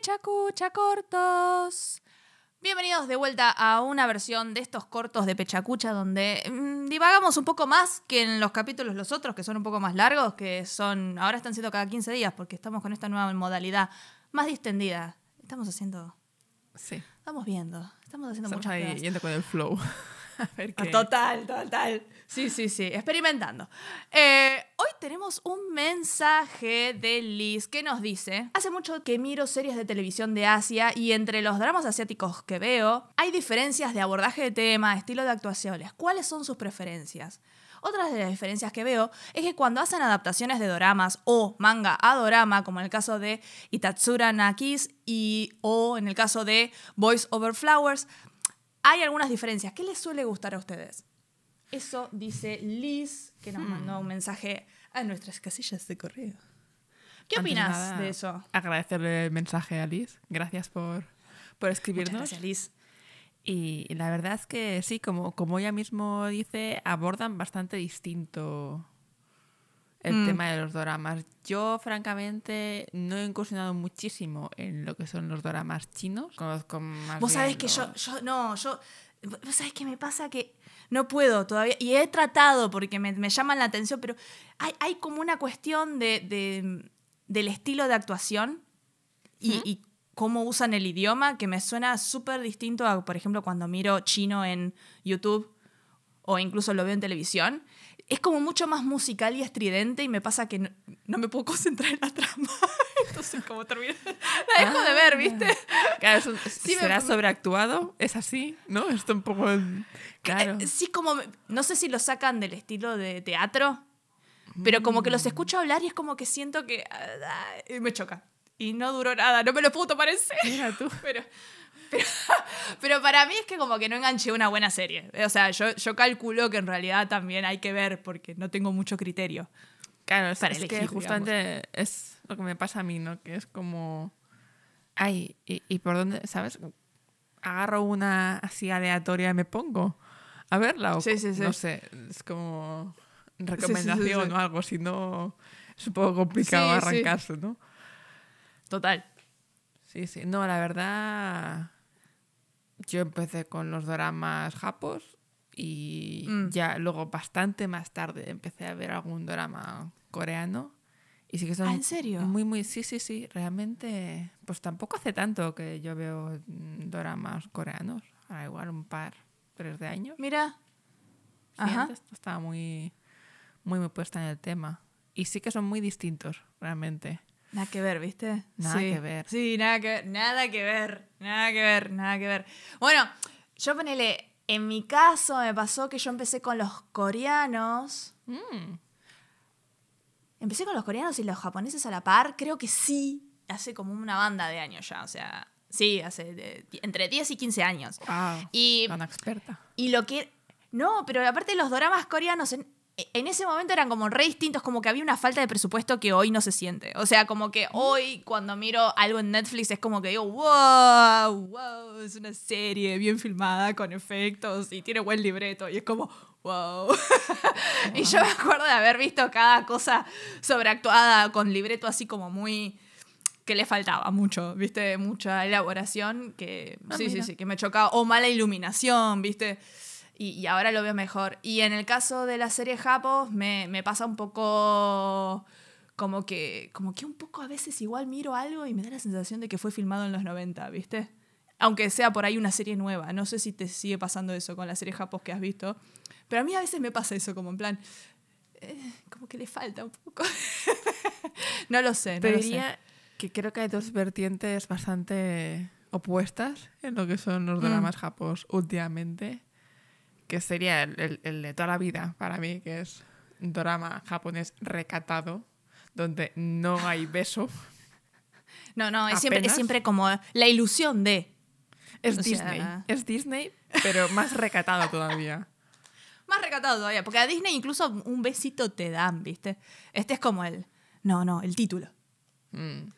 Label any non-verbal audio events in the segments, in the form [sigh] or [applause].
Pechacucha Cortos. Bienvenidos de vuelta a una versión de estos cortos de Pechacucha donde mm, divagamos un poco más que en los capítulos los otros, que son un poco más largos, que son ahora están siendo cada 15 días porque estamos con esta nueva modalidad más distendida. Estamos haciendo, Sí. estamos viendo, estamos haciendo Estamos muchas ahí yendo con el flow. [laughs] A ver Ah, qué. Total, total. Sí, sí, sí, experimentando. Eh, hoy tenemos un mensaje de Liz que nos dice, hace mucho que miro series de televisión de Asia y entre los dramas asiáticos que veo hay diferencias de abordaje de tema, estilo de actuaciones. ¿Cuáles son sus preferencias? Otra de las diferencias que veo es que cuando hacen adaptaciones de doramas o manga a dorama, como en el caso de Itatsura Nakis y o en el caso de Boys Over Flowers, hay algunas diferencias. ¿Qué les suele gustar a ustedes? Eso dice Liz, que nos mandó un mensaje a nuestras casillas de correo. ¿Qué de opinas de eso? Agradecerle el mensaje a Liz. Gracias por, por Muchas escribirnos. gracias, Liz. Y la verdad es que sí, como, como ella mismo dice, abordan bastante distinto el Mm. tema de los doramas. Yo, francamente, no he incursionado muchísimo en lo que son los doramas chinos. Conozco más Vos sabés que yo, los- yo, no, yo, vos sabés qué me pasa que no puedo todavía, y he tratado porque me, me llaman la atención, pero hay, hay como una cuestión de, de- del estilo de actuación y, y cómo usan el idioma que me suena súper distinto a, por ejemplo, cuando miro chino en YouTube o incluso lo veo en televisión. Es como mucho más musical y estridente y me pasa que no, no me puedo concentrar en la trama. [laughs] Entonces, como termina, [laughs] la dejo de ver, ¿viste? Claro, es un- [laughs] Sí, me- ¿Será sobreactuado? ¿Es así? ¿No? Esto un poco... Claro. Eh, Sí, como. No sé si lo sacan del estilo de teatro, pero como que los Mm. escucho hablar y es como que siento que. ah, y me choca. Y no duró nada, no me lo puedo tomar en serio. Mira tú. Pero, pero, [laughs] pero para mí es que como que no enganché una buena serie. O sea, yo, yo calculo que en realidad también hay que ver porque no tengo mucho criterio. Claro, es, para es elegir, que justamente es lo que me pasa a mí, ¿no? Que es como... Ay, ¿y, y por dónde, sabes? Agarro una así aleatoria y me pongo a verla o Sí, sí, sí. no sé, es como recomendación o algo, si no es un poco complicado arrancarse, ¿no? Total. Sí, sí. No, la verdad, yo empecé con los dramas japos y Mm. ya luego bastante más tarde empecé a ver algún drama coreano. Y sí que son Ah, ¿en serio? muy, muy, sí, sí, sí, realmente, pues tampoco hace tanto que yo veo mm, dramas coreanos, ahora igual un par, tres de años. Mira. Sí, Ajá. antes estaba muy, muy, muy puesta en el tema. Y sí que son muy distintos, realmente. Nada que ver, ¿viste? Nada Sí. que ver. Sí, nada que ver, nada que ver, nada que ver, nada que ver. Bueno, yo ponele, en mi caso me pasó que yo empecé con los coreanos. Mm. Empecé con los coreanos y los japoneses a la par, creo que sí, hace como una banda de años ya, o sea, sí, hace de- entre 10 y 15 años. Wow, Y tan experta. y lo que. No, pero aparte los doramas coreanos en, en ese momento eran como re distintos, como que había una falta de presupuesto que hoy no se siente. O sea, como que hoy cuando miro algo en Netflix es como que digo, wow, wow, es una serie bien filmada con efectos y tiene buen libreto. Y es como, wow. [laughs] y yo me acuerdo de haber visto cada cosa sobreactuada con libreto así como muy que le faltaba mucho, ¿viste? Mucha elaboración que Ah, sí, sí, sí, que me chocaba. O mala iluminación, ¿viste? Y, y ahora lo veo mejor. Y en el caso de la serie Japos, me, me pasa un poco como que, como que un poco a veces igual miro algo y me da la sensación de que fue filmado en los 90, ¿viste? Aunque sea por ahí una serie nueva. No sé si te sigue pasando eso con la serie Japos que has visto. Pero a mí a veces me pasa eso, como en plan. eh, como que le falta un poco. [laughs] no lo sé, no Pero lo sé. diría que creo que hay dos vertientes bastante opuestas en lo que son los Mm. dramas japos últimamente, que sería el, el- el de toda la vida para mí, que es un drama japonés recatado, donde no hay beso. No, no, es siempre, es siempre como la ilusión de. Es O sea- Disney, es Disney, pero más recatado todavía. Más recatado todavía, porque a Disney incluso un besito te dan, ¿viste? Este es como el. No, no, el título. Mm.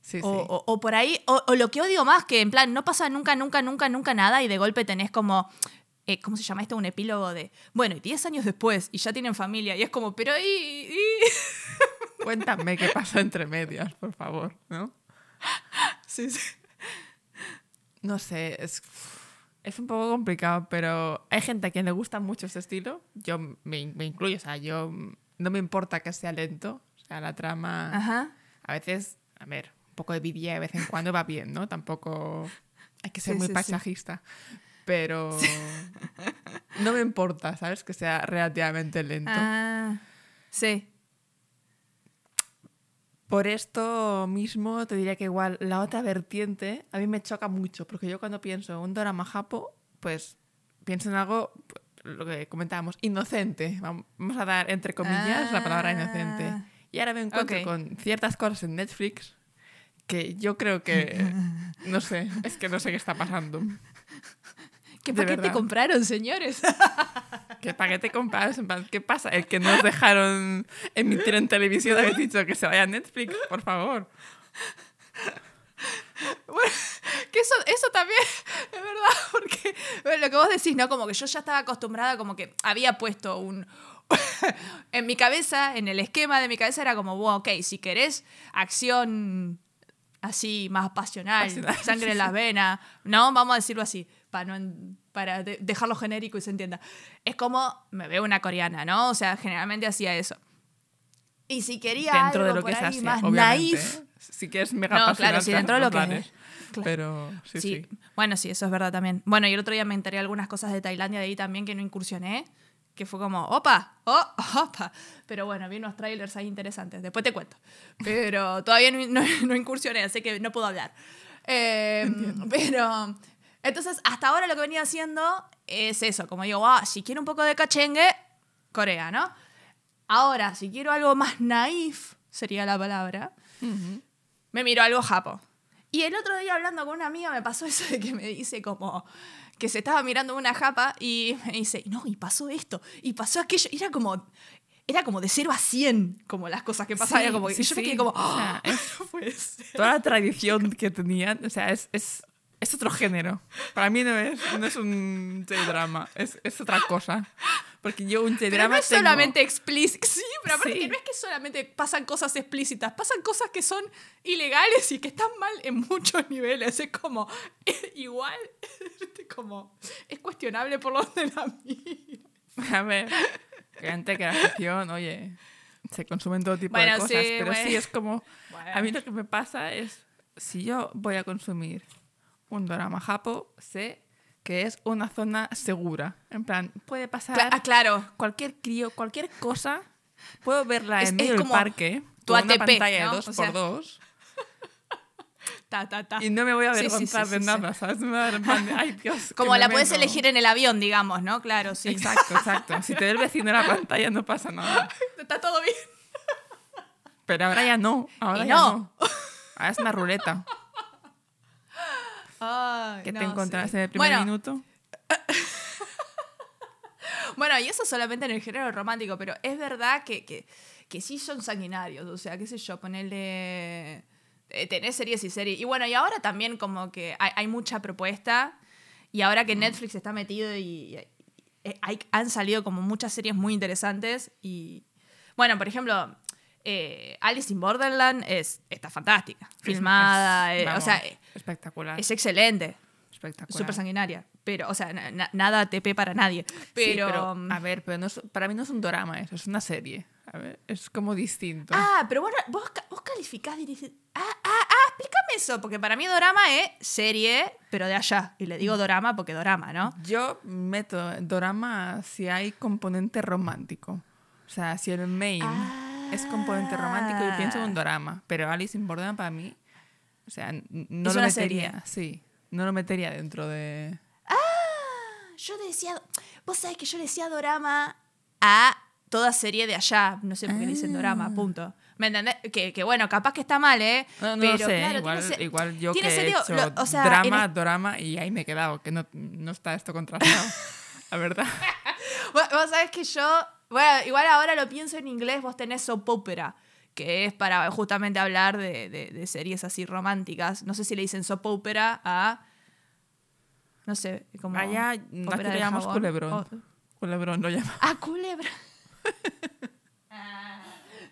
Sí, O, sí. o- o por ahí, o, o lo que odio más, que en plan, no pasa nunca, nunca, nunca, nunca nada y de golpe tenés como, eh, ¿cómo se llama esto? Un epílogo de, bueno, y 10 años después y ya tienen familia y es como, pero y- [laughs] Cuéntame qué pasa entre medias, por favor, ¿no? Sí, sí. No sé, es, es un poco complicado, pero hay gente a quien le gusta mucho este estilo. Yo me, me incluyo, o sea, yo no me importa que sea lento. O sea, la trama Ajá. a veces, a ver, un poco de BD de vez en cuando va bien, ¿no? Tampoco hay que ser Sí, muy sí, sí. Pero no me importa, ¿sabes? Que sea relativamente lento. Ah, sí. Por esto mismo te diría que igual la otra vertiente a mí me choca mucho, porque yo cuando pienso en un drama japo, pues pienso en algo, lo que comentábamos, inocente. Vam- Vamos a dar entre comillas la palabra inocente. Ah. Y ahora me encuentro con ciertas cosas en Netflix que yo creo que, [laughs] no sé, es que no sé qué está pasando. ¿Qué De paquete verdad. compraron, señores? [laughs] ¿Qué paquete plan, ¿Qué pasa? El que nos dejaron emitir en televisión habéis dicho que se vaya a Netflix, por favor. Bueno, que eso, eso también es verdad, porque bueno, lo que vos decís, ¿no? Como que yo ya estaba acostumbrada, como que había puesto un... [laughs] en mi cabeza, en el esquema de mi cabeza era como, wow, ok, si querés acción así, más pasional, Pasional, [laughs] sangre en las venas, ¿no? Vamos a decirlo así, para, no, para de- dejarlo genérico y se entienda. Es como, me veo una coreana, ¿no? O sea, generalmente hacía eso. Y si quería dentro algo de lo por que es ahí Asia, más obviamente. naif, ¿eh? Si quieres mega No, claro, sí, dentro de lo que es. planes. Claro. Pero sí, sí. Sí, bueno, sí, eso es verdad también. Bueno, y el otro día me enteré algunas cosas de Tailandia de ahí también que no incursioné, que fue como, opa, oh, opa. Pero bueno, vi unos trailers ahí interesantes, después te cuento. Pero todavía no, no- no incursioné, así que no puedo hablar. Eh, pero, entonces, hasta ahora lo que venía haciendo es eso, como digo, ah, si quiero un poco de cachengue, Corea, ¿no? Ahora, si quiero algo más naif, sería la palabra, Ujú. me miró algo japo. Y el otro día hablando con una amiga me pasó [laughs] eso de que me dice como que se estaba mirando una japa y me dice, no, y pasó esto, y pasó aquello. Y era como, era como de 0 a 100, como las cosas que pasaban. Sí, como, sí, y yo me sí. quedé como, O sea, "Ah, [laughs] no puede ser". Toda la tradición que tenían, o sea, es, es, es otro género. Para mí no es, no es un J-drama, es, es otra cosa. Porque yo un J-drama no es tengo- solamente explícito. Sí, pero aparte Sí. que no es que solamente pasan cosas explícitas, pasan cosas que son ilegales y que están mal en muchos [laughs] niveles. Es como, [laughs] igual, [laughs] como, es cuestionable por donde la mira. A ver, que antes que la ficción, oye, se consumen todo tipo Bueno, de cosas, sí, pero bueno. sí es como... Bueno. A mí lo que me pasa es, si yo voy a consumir un drama japo, sé que es una zona segura. En plan, puede pasar Cla- ah, claro. cualquier crío, cualquier cosa, puedo verla Es- en medio del parque, tu con una ATP, pantalla ¿no? de 2 O por sea, 2 [laughs] Ta, ta, ta. y no me voy a Sí, sí, avergonzar sí, de sí, nada, ¿sabes? Me va a dar ay, Dios, Como la puedes meto". elegir en el avión, digamos, ¿no? Claro, sí. Exacto, [laughs] exacto. Si te ve el vecino en la pantalla no pasa nada. Está todo bien. Pero ahora ya no. Ahora Y ya no. no. Ahora es una ruleta. Ay, ¿Qué te encontraste sí. en el primer bueno, minuto? [laughs] Bueno, y eso solamente en el género romántico, pero es verdad que, que, que sí son sanguinarios. O sea, qué sé yo, ponerle. eh, tener series y series. Y bueno, y ahora también como que hay, hay mucha propuesta. Y ahora que Netflix está metido y, y- eh, hay- han salido como muchas series muy interesantes. Y bueno, por ejemplo, eh, Alice in Borderland es, está fantástica. Filmada, Es- eh, o vamos, sea, eh, espectacular. es excelente. espectacular. Súper sanguinaria. Pero, o sea, na- na- nada TP para nadie. Sí, Pero. mm, a ver, pero no es- para mí no es un drama eso, es una serie. A ver, es como distinto. Ah, pero bueno, vos, ca- vos calificás y dices, ah, ah, ah, explícame eso, porque para mí dorama es serie, pero de allá. Y le digo dorama porque dorama, ¿no? Yo meto drama si hay componente romántico. O sea, si el main es componente romántico, yo pienso en un drama. Pero Alice in Borderland para mí, o sea, no Es lo metería. Sí, no lo metería dentro de... Yo decía, vos sabés que yo decía dorama a toda serie de allá. No sé por qué le dicen dorama, punto. ¿Me entendés? Que, que bueno, capaz que está mal, ¿eh? No, no pero lo sé, claro, igual, tiene igual yo que tiene he sentido, hecho lo- o sea, drama, es- drama y ahí me he quedado, que no, no está esto contrastado. [laughs] La verdad. Vos, vos sabés que yo, bueno, igual ahora lo pienso en inglés, vos tenés soap opera, que es para justamente hablar de, de- de series así románticas. No sé si le dicen soap opera a, no sé, como... Allá aquí le llamamos culebrón. O- Culebrón lo llama. ah, culebra. [laughs]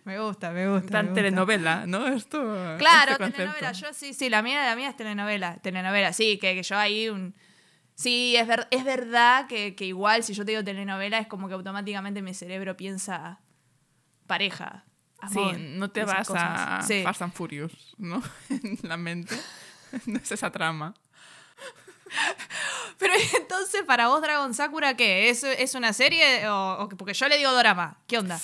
Me gusta, me gusta. Tan me gusta. telenovela, ¿no? Esto. Claro, este telenovela. Yo sí, sí, la mía, la mía es telenovela. Telenovela, sí, que, que yo ahí un. Sí, es, ver- es verdad que, que igual si yo te digo telenovela es como que automáticamente mi cerebro piensa pareja. amor, Sí, no te vas a. Sí. Fast and Furious, ¿no? [laughs] en la mente. [laughs] No es esa trama. [laughs] Pero entonces, para vos, Dragon Sakura, ¿qué? ¿Es, es una serie? O, o que- porque yo le digo dorama. ¿Qué onda?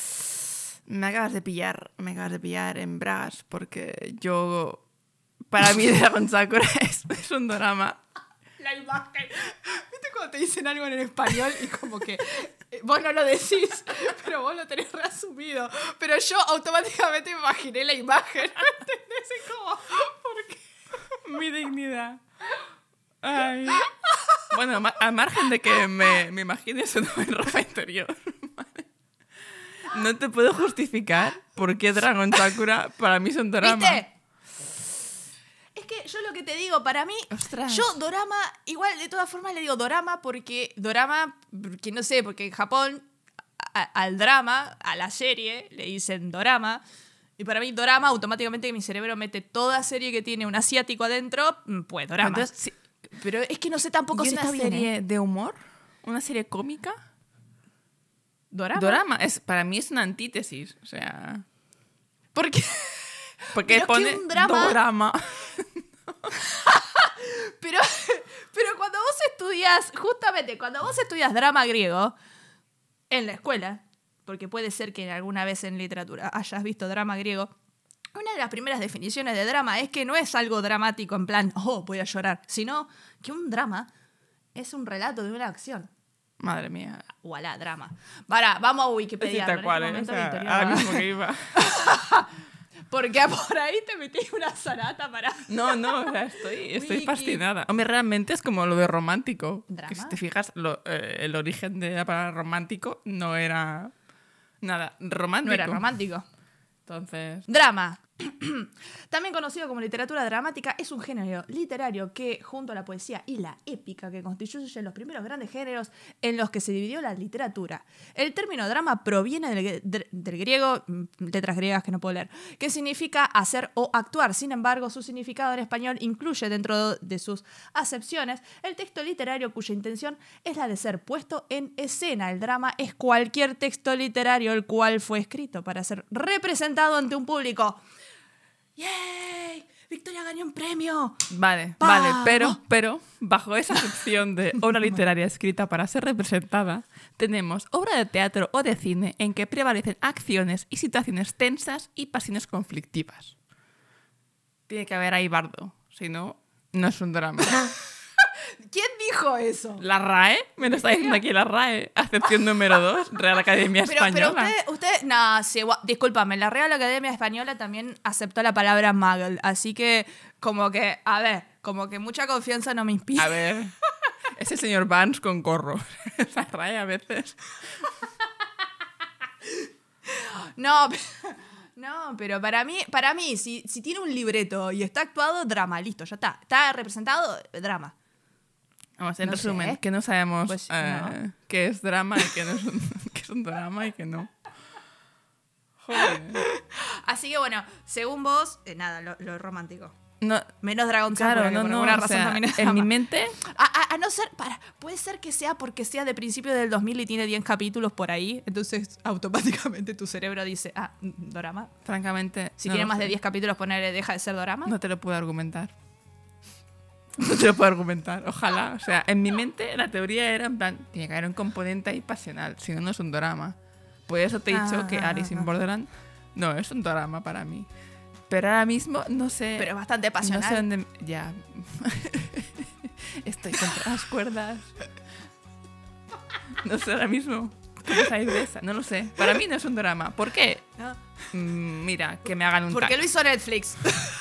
Me acabas de pillar, me acabas de pillar en bragas porque yo. Para mí, Dragon Sakura es, es un drama. La imagen. ¿Viste cuando te dicen algo en español y como que eh, vos no lo decís, [laughs] pero vos lo tenés reasumido? Pero yo automáticamente me imaginé la imagen. ¿Entendés? Es como, ¿por qué? Mi dignidad. Ay. Bueno, al margen de que me, me imagine eso en ropa interior. [laughs] No te puedo justificar por qué Dragon Sakura para mí es un drama. ¿Viste? Que yo lo que te digo, para mí, Ostras. yo dorama, igual de todas formas le digo dorama porque dorama, porque no sé, porque en Japón a- al drama, a la serie, le dicen dorama. Y para mí, dorama, automáticamente mi cerebro mete toda serie que tiene un asiático adentro, mm, pues dorama. Entonces, sí, Pero es que no sé tampoco ¿y si una está bien. ¿eh? serie de humor? ¿Una serie cómica? ¿Dorama? Dorama es, para mí es una antítesis. O sea. Porque, Porque Pero que pone un drama- dorama. [laughs] [laughs] pero, pero cuando vos estudias, justamente cuando vos estudias drama griego en la escuela, porque puede ser que alguna vez en literatura hayas visto drama griego, una de las primeras definiciones de drama es que no es algo dramático en plan, oh, voy a llorar, sino que un drama es un relato de una acción. Madre mía. Voilà, drama. Para, vamos a Sí, Wikipedia. tal cual, ¿eh? O sea, ahora mismo que iba. [laughs] Porque [laughs] por ahí te metí una zarata para. No, no, o sea, estoy, estoy fascinada. Hombre, realmente es como lo de romántico. ¿Drama? Que si te fijas, lo- eh, el origen de la palabra romántico no era nada romántico. No era romántico. Entonces, Drama. [clears throat] También conocido como literatura dramática, es un género literario que, junto a la poesía y la épica, que constituyen los primeros grandes géneros en los que se dividió la literatura. El término drama proviene del, del griego, mm, letras griegas que no puedo leer, que significa hacer o actuar. Sin embargo, su significado en español incluye dentro de sus acepciones el texto literario cuya intención es la de ser puesto en escena. El drama es cualquier texto literario el cual fue escrito para ser representado ante un público. ¡Yay! ¡Victoria ganó un premio! vale, vale, pero, pero bajo esa sección de obra literaria escrita para ser representada, tenemos obra de teatro o de cine en que prevalecen acciones y situaciones tensas y pasiones conflictivas. Tiene que haber ahí bardo, si no, no es un drama. [laughs] ¿Quién dijo eso? La RAE, me lo está diciendo aquí la RAE, acepción número 2, Real Academia Pero, pero Española. usted, usted, no, sí, discúlpame, la Real Academia Española también aceptó la palabra muggle, así que como que, a ver, como que mucha confianza no me inspira. A ver, es el señor Vance con gorro. [laughs] La RAE a veces. [laughs] No, [laughs] no, pero para mí, para mí, si, si tiene un libreto y está actuado, drama, listo, ya está. Está representado, drama. Vamos, en No resumen, sé. que no sabemos Pues, eh, no. qué es drama y qué no es un, [laughs] qué es un drama y qué no. Joder. Así que bueno, según vos, eh, nada, lo, lo romántico. No, Menos Dragon claro, no, por no. alguna razón sea, también es en drama. mi mente, A, a- a no ser, para, puede ser que sea porque sea de principio del 2000 y tiene 10 capítulos por ahí, entonces automáticamente tu cerebro dice, ah, dorama. francamente. Si no tiene más de sé. 10 capítulos, poner deja de ser dorama. No te lo puedo argumentar. [laughs] No te lo puedo argumentar. Ojalá. O sea, en mi mente la teoría era en plan, tiene que haber un componente ahí pasional, si no, no es un drama. Por eso te he dicho Ah, que ah, Alice ah. in Borderland no es un drama para mí. Pero ahora mismo no sé. Pero bastante no pasional. sé dónde. Ya. [laughs] Estoy contra las cuerdas. No sé ahora mismo. ¿Cómo salir de esa? No lo sé. Para mí no es un drama. ¿Por qué? ¿no? Mm, mira, que me hagan un Porque tag. lo hizo Netflix. [laughs]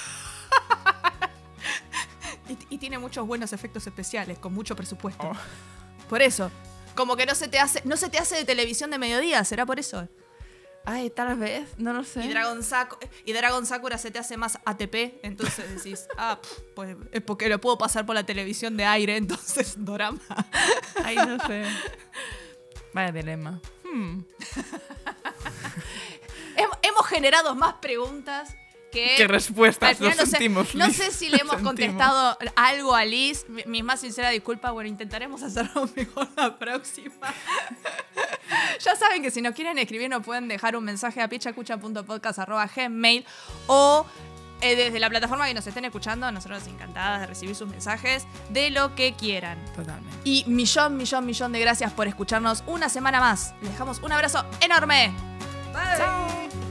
y, y tiene muchos buenos efectos especiales, con mucho presupuesto. Oh. Por eso. Como que no se te hace, no se te hace de televisión de mediodía, ¿será por eso? Ay, tal vez. No lo sé. Y Dragon, Saku- y Dragon Sakura se te hace más ATP, entonces decís, [laughs] ah, pues es porque lo puedo pasar por la televisión de aire, entonces [laughs] dorama. Ay, no sé. Vaya dilema. Hmm. [laughs] Hem- hemos generado más preguntas que, Qué respuestas, al final no sé- sentimos, No sé si le hemos sentimos. contestado algo a Liz. Mi- Mi más sincera disculpa. Bueno, intentaremos hacerlo [laughs] mejor la próxima. [laughs] ya saben que si nos quieren escribir, nos pueden dejar un mensaje a pichacucha.podcast.gmail o eh, desde la plataforma que nos estén escuchando. Nosotros encantadas de recibir sus mensajes de lo que quieran. Totalmente. Y millón, millón, millón de gracias por escucharnos una semana más. Les dejamos un abrazo enorme. Bye. Chao.